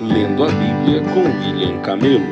Lendo a Bíblia com William Camelo.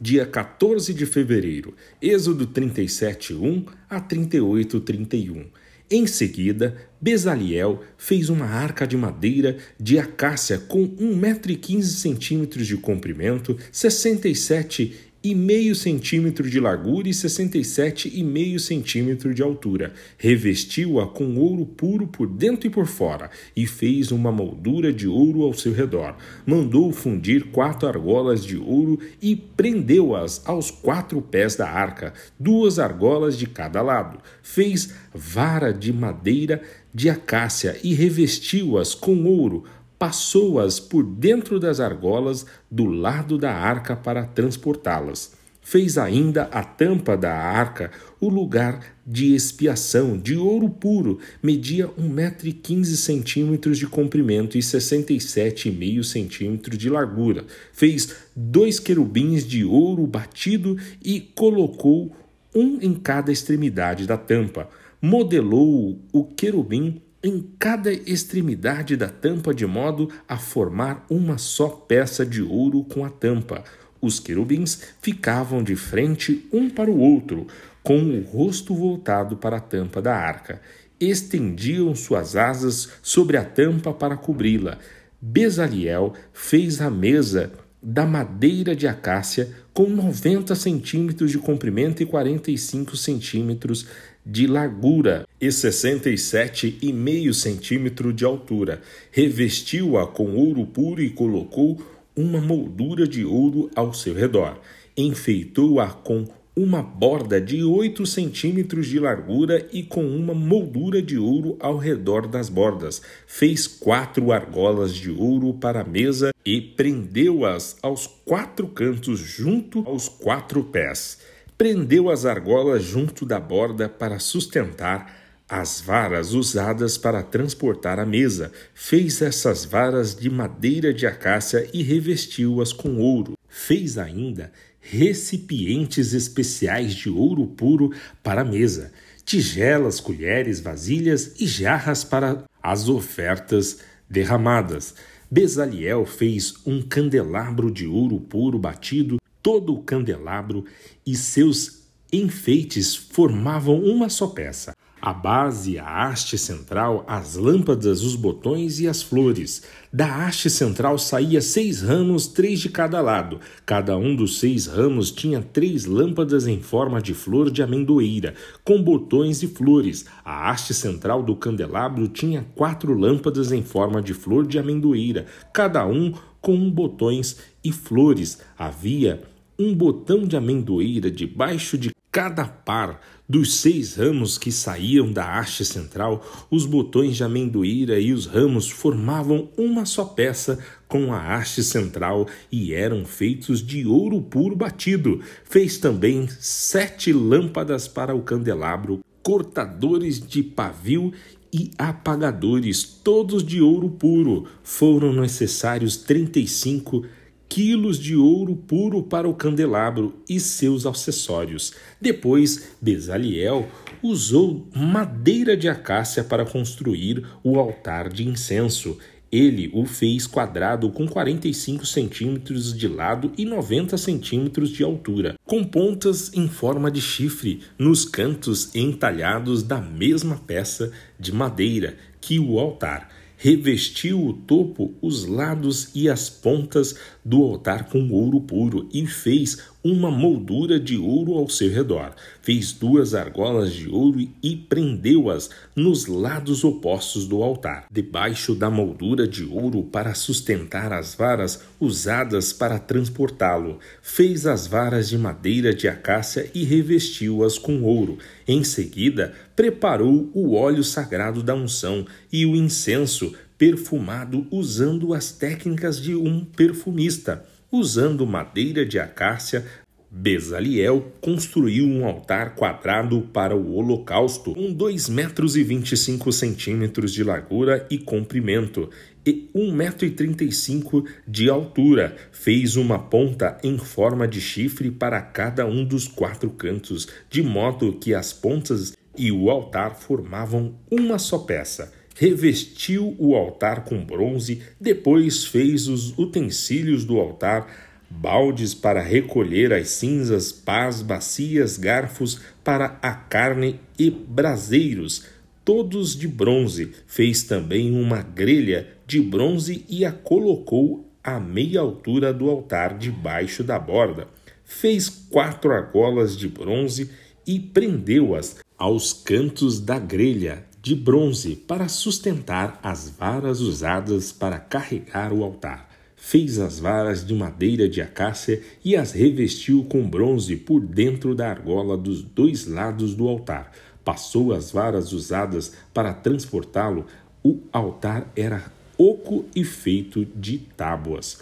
Dia 14 de fevereiro, Êxodo 37, 1 a 38, 31. Em seguida, Bezaliel fez uma arca de madeira de acácia com 1,15m de comprimento, 67 e meio centímetro de largura e 67 e meio centímetro de altura. Revestiu-a com ouro puro por dentro e por fora e fez uma moldura de ouro ao seu redor. Mandou fundir quatro argolas de ouro e prendeu-as aos quatro pés da arca, duas argolas de cada lado. Fez vara de madeira de acácia e revestiu-as com ouro passou-as por dentro das argolas do lado da arca para transportá-las. Fez ainda a tampa da arca o lugar de expiação de ouro puro, media um metro e quinze centímetros de comprimento e sessenta e sete e meio centímetros de largura. Fez dois querubins de ouro batido e colocou um em cada extremidade da tampa. Modelou o querubim em cada extremidade da tampa, de modo a formar uma só peça de ouro com a tampa. Os querubins ficavam de frente um para o outro, com o rosto voltado para a tampa da arca. Estendiam suas asas sobre a tampa para cobri-la. Bezaliel fez a mesa da madeira de acácia com 90 centímetros de comprimento e 45 centímetros de largura e 67,5 centímetros de altura. Revestiu-a com ouro puro e colocou uma moldura de ouro ao seu redor. Enfeitou-a com uma borda de 8 centímetros de largura e com uma moldura de ouro ao redor das bordas. Fez quatro argolas de ouro para a mesa e prendeu-as aos quatro cantos junto aos quatro pés prendeu as argolas junto da borda para sustentar as varas usadas para transportar a mesa. Fez essas varas de madeira de acácia e revestiu-as com ouro. Fez ainda recipientes especiais de ouro puro para a mesa, tigelas, colheres, vasilhas e jarras para as ofertas derramadas. Bezaliel fez um candelabro de ouro puro batido Todo o candelabro e seus enfeites formavam uma só peça. A base, a haste central, as lâmpadas, os botões e as flores. Da haste central saía seis ramos, três de cada lado. Cada um dos seis ramos tinha três lâmpadas em forma de flor de amendoeira, com botões e flores. A haste central do candelabro tinha quatro lâmpadas em forma de flor de amendoeira, cada um com botões e flores. Havia um botão de amendoeira debaixo de cada par dos seis ramos que saíam da haste central, os botões de amendoeira e os ramos formavam uma só peça com a haste central e eram feitos de ouro puro batido. Fez também sete lâmpadas para o candelabro, cortadores de pavio e apagadores, todos de ouro puro. Foram necessários trinta e cinco quilos de ouro puro para o candelabro e seus acessórios. Depois, Bezaliel usou madeira de acácia para construir o altar de incenso. Ele o fez quadrado com 45 centímetros de lado e 90 centímetros de altura, com pontas em forma de chifre nos cantos entalhados da mesma peça de madeira que o altar revestiu o topo, os lados e as pontas do altar com ouro puro e fez uma moldura de ouro ao seu redor. Fez duas argolas de ouro e prendeu-as nos lados opostos do altar, debaixo da moldura de ouro para sustentar as varas usadas para transportá-lo. Fez as varas de madeira de acácia e revestiu-as com ouro. Em seguida, preparou o óleo sagrado da unção e o incenso perfumado usando as técnicas de um perfumista. Usando madeira de acácia, Bezaliel construiu um altar quadrado para o holocausto, com 2 metros e 25 centímetros de largura e comprimento e 1,35 metro e 35 de altura. Fez uma ponta em forma de chifre para cada um dos quatro cantos, de modo que as pontas e o altar formavam uma só peça revestiu o altar com bronze, depois fez os utensílios do altar, baldes para recolher as cinzas, pás, bacias, garfos para a carne e braseiros, todos de bronze. Fez também uma grelha de bronze e a colocou à meia altura do altar debaixo da borda. Fez quatro argolas de bronze e prendeu-as aos cantos da grelha de bronze para sustentar as varas usadas para carregar o altar. Fez as varas de madeira de acácia e as revestiu com bronze por dentro da argola dos dois lados do altar. Passou as varas usadas para transportá-lo. O altar era oco e feito de tábuas.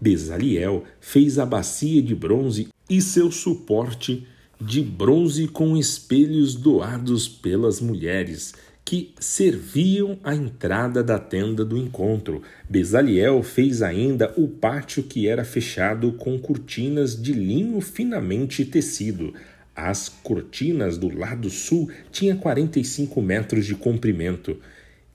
Bezaliel fez a bacia de bronze e seu suporte de bronze com espelhos doados pelas mulheres que serviam à entrada da tenda do encontro. Bezaliel fez ainda o pátio que era fechado com cortinas de linho finamente tecido. As cortinas do lado sul tinham 45 metros de comprimento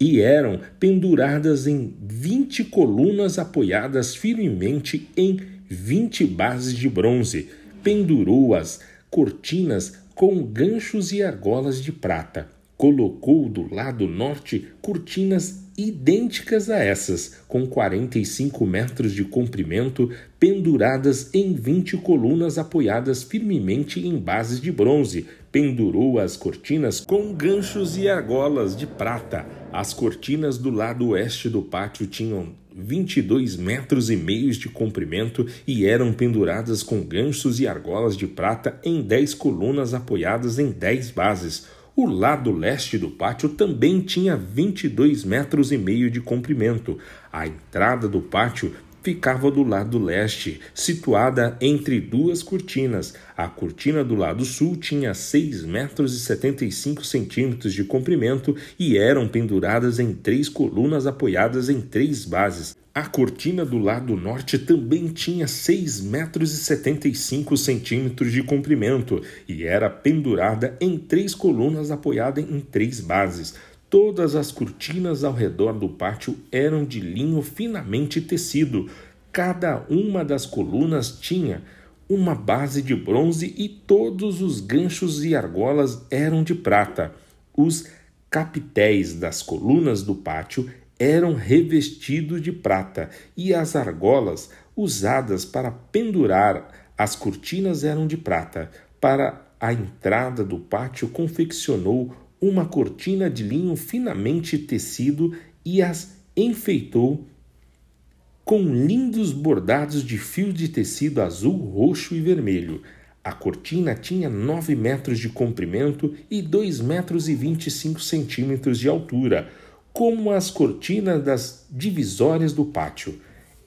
e eram penduradas em 20 colunas apoiadas firmemente em 20 bases de bronze. Pendurou as cortinas com ganchos e argolas de prata. Colocou do lado norte cortinas idênticas a essas, com 45 metros de comprimento, penduradas em 20 colunas apoiadas firmemente em bases de bronze. Pendurou as cortinas com ganchos e argolas de prata. As cortinas do lado oeste do pátio tinham 22 metros e meio de comprimento e eram penduradas com ganchos e argolas de prata em 10 colunas apoiadas em 10 bases. O lado leste do pátio também tinha 22 metros e meio de comprimento. A entrada do pátio ficava do lado leste, situada entre duas cortinas. A cortina do lado sul tinha 6 metros e 75 centímetros de comprimento e eram penduradas em três colunas apoiadas em três bases. A cortina do lado norte também tinha 6 metros e 75 centímetros de comprimento e era pendurada em três colunas apoiadas em três bases. Todas as cortinas ao redor do pátio eram de linho finamente tecido. Cada uma das colunas tinha uma base de bronze e todos os ganchos e argolas eram de prata. Os capitéis das colunas do pátio eram revestidos de prata e as argolas usadas para pendurar as cortinas eram de prata. Para a entrada do pátio confeccionou uma cortina de linho finamente tecido e as enfeitou com lindos bordados de fios de tecido azul, roxo e vermelho. A cortina tinha 9 metros de comprimento e 2 metros e 25 centímetros de altura como as cortinas das divisórias do pátio.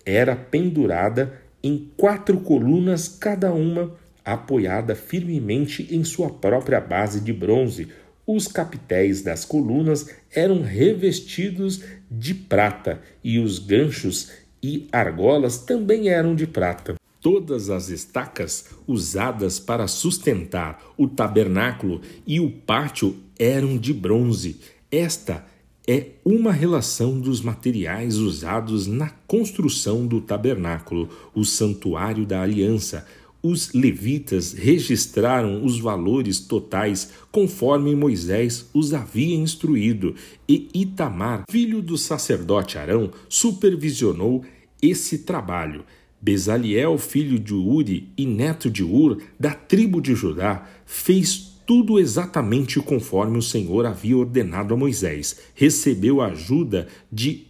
Era pendurada em quatro colunas, cada uma apoiada firmemente em sua própria base de bronze. Os capitéis das colunas eram revestidos de prata e os ganchos e argolas também eram de prata. Todas as estacas usadas para sustentar o tabernáculo e o pátio eram de bronze. Esta é uma relação dos materiais usados na construção do tabernáculo, o santuário da aliança. Os levitas registraram os valores totais conforme Moisés os havia instruído, e Itamar, filho do sacerdote Arão, supervisionou esse trabalho. Bezaliel, filho de Uri e neto de Ur, da tribo de Judá, fez tudo exatamente conforme o Senhor havia ordenado a Moisés. Recebeu a ajuda de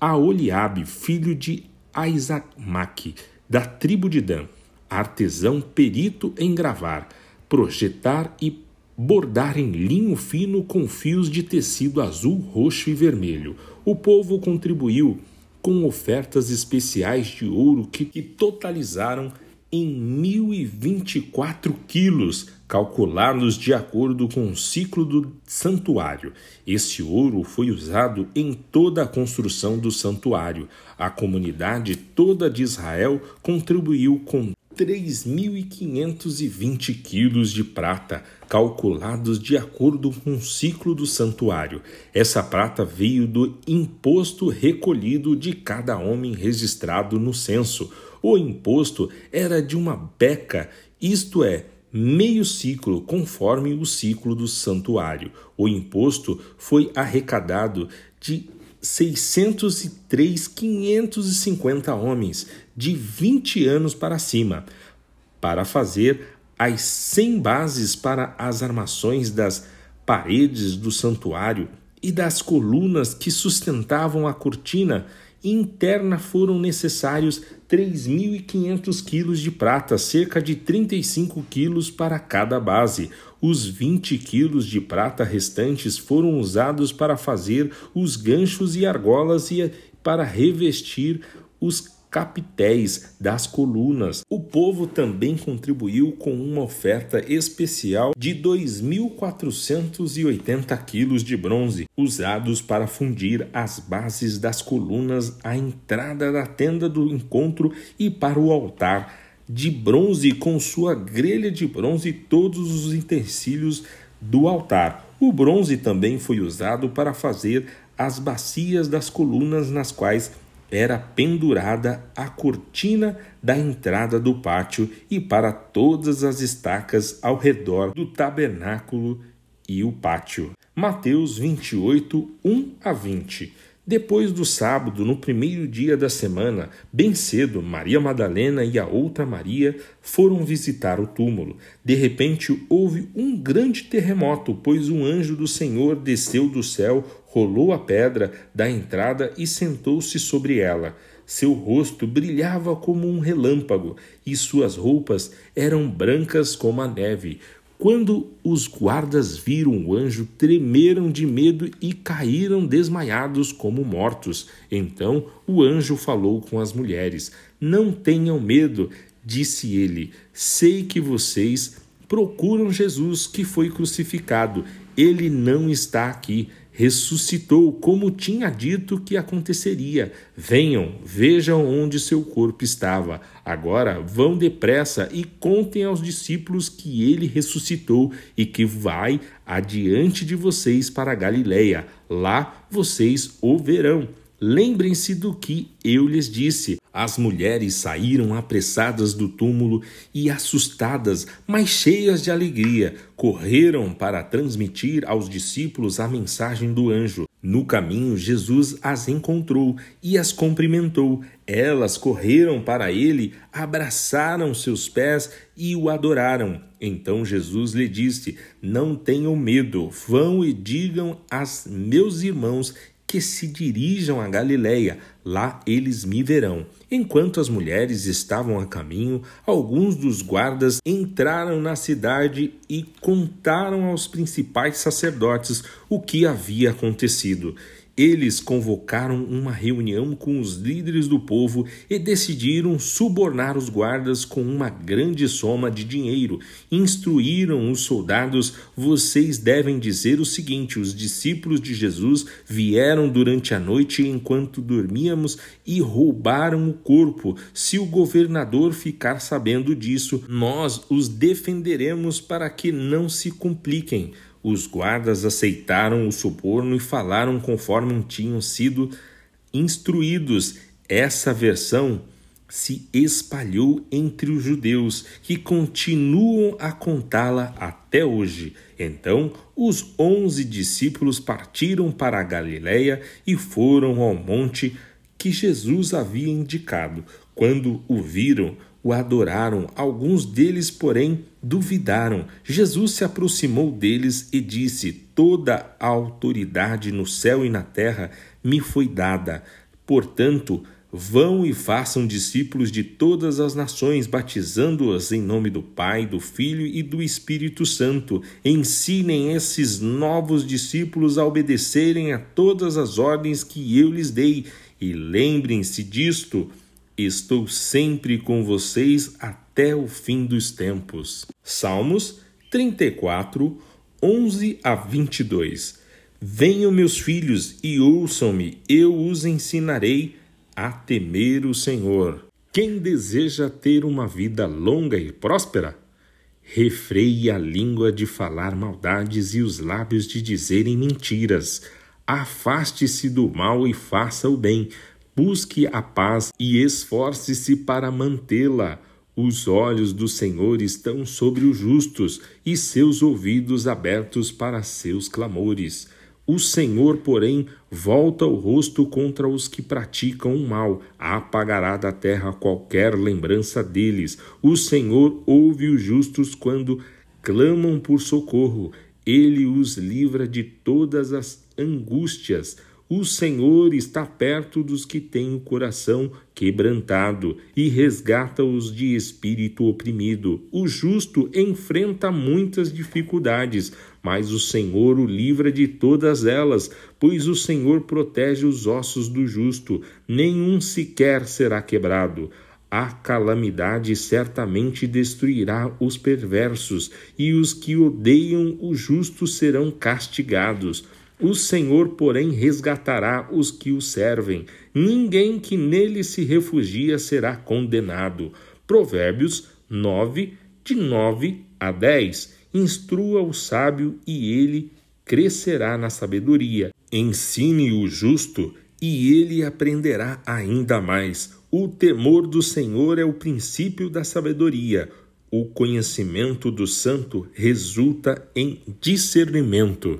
Aoliabe, filho de Aizamaque, da tribo de Dan, artesão perito em gravar, projetar e bordar em linho fino com fios de tecido azul, roxo e vermelho. O povo contribuiu com ofertas especiais de ouro que, que totalizaram em 1024 quilos, calculados de acordo com o ciclo do santuário. Esse ouro foi usado em toda a construção do santuário. A comunidade toda de Israel contribuiu com 3.520 quilos de prata, calculados de acordo com o ciclo do santuário. Essa prata veio do imposto recolhido de cada homem registrado no censo. O imposto era de uma beca, isto é, meio ciclo, conforme o ciclo do santuário. O imposto foi arrecadado de 603.550 homens de 20 anos para cima, para fazer as 100 bases para as armações das paredes do santuário e das colunas que sustentavam a cortina interna foram necessários 3.500 quilos de prata, cerca de 35 quilos para cada base. Os 20 quilos de prata restantes foram usados para fazer os ganchos e argolas e para revestir os capitéis das colunas. O povo também contribuiu com uma oferta especial de 2.480 quilos de bronze, usados para fundir as bases das colunas à entrada da tenda do encontro e para o altar de bronze com sua grelha de bronze e todos os utensílios do altar. O bronze também foi usado para fazer as bacias das colunas nas quais era pendurada a cortina da entrada do pátio e para todas as estacas ao redor do tabernáculo e o pátio. Mateus 28, 1 a 20. Depois do sábado, no primeiro dia da semana, bem cedo, Maria Madalena e a outra Maria foram visitar o túmulo. De repente houve um grande terremoto, pois um anjo do Senhor desceu do céu, rolou a pedra da entrada e sentou-se sobre ela. Seu rosto brilhava como um relâmpago e suas roupas eram brancas como a neve. Quando os guardas viram o anjo, tremeram de medo e caíram desmaiados como mortos. Então o anjo falou com as mulheres: Não tenham medo, disse ele. Sei que vocês procuram Jesus que foi crucificado. Ele não está aqui ressuscitou, como tinha dito que aconteceria. Venham, vejam onde seu corpo estava. Agora vão depressa e contem aos discípulos que ele ressuscitou e que vai adiante de vocês para Galiléia. Lá vocês o verão. Lembrem-se do que eu lhes disse. As mulheres saíram apressadas do túmulo e assustadas, mas cheias de alegria, correram para transmitir aos discípulos a mensagem do anjo. No caminho, Jesus as encontrou e as cumprimentou. Elas correram para ele, abraçaram seus pés e o adoraram. Então Jesus lhe disse: Não tenham medo, vão e digam a meus irmãos que se dirijam a Galiléia, lá eles me verão. Enquanto as mulheres estavam a caminho, alguns dos guardas entraram na cidade e contaram aos principais sacerdotes o que havia acontecido. Eles convocaram uma reunião com os líderes do povo e decidiram subornar os guardas com uma grande soma de dinheiro. Instruíram os soldados: vocês devem dizer o seguinte: os discípulos de Jesus vieram durante a noite enquanto dormíamos e roubaram o corpo. Se o governador ficar sabendo disso, nós os defenderemos para que não se compliquem. Os guardas aceitaram o suborno e falaram conforme tinham sido instruídos. Essa versão se espalhou entre os judeus, que continuam a contá-la até hoje. Então, os onze discípulos partiram para a Galiléia e foram ao monte que Jesus havia indicado. Quando o viram, o adoraram, alguns deles, porém, duvidaram. Jesus se aproximou deles e disse: Toda a autoridade no céu e na terra me foi dada. Portanto, Vão e façam discípulos de todas as nações, batizando-as em nome do Pai, do Filho e do Espírito Santo. Ensinem esses novos discípulos a obedecerem a todas as ordens que eu lhes dei, e lembrem-se disto Estou sempre com vocês até o fim dos tempos. Salmos 34, 11 a 22. Venham, meus filhos, e ouçam-me, eu os ensinarei a temer o Senhor. Quem deseja ter uma vida longa e próspera? Refreie a língua de falar maldades e os lábios de dizerem mentiras. Afaste-se do mal e faça o bem. Busque a paz e esforce-se para mantê-la. Os olhos do Senhor estão sobre os justos e seus ouvidos abertos para seus clamores. O Senhor, porém, volta o rosto contra os que praticam o mal, apagará da terra qualquer lembrança deles. O Senhor ouve os justos quando clamam por socorro, ele os livra de todas as angústias. O Senhor está perto dos que têm o coração quebrantado e resgata-os de espírito oprimido. O justo enfrenta muitas dificuldades, mas o Senhor o livra de todas elas, pois o Senhor protege os ossos do justo, nenhum sequer será quebrado. A calamidade certamente destruirá os perversos, e os que odeiam o justo serão castigados. O Senhor, porém, resgatará os que o servem. Ninguém que nele se refugia será condenado. Provérbios 9, de 9 a 10. Instrua o sábio e ele crescerá na sabedoria. Ensine o justo e ele aprenderá ainda mais. O temor do Senhor é o princípio da sabedoria. O conhecimento do santo resulta em discernimento.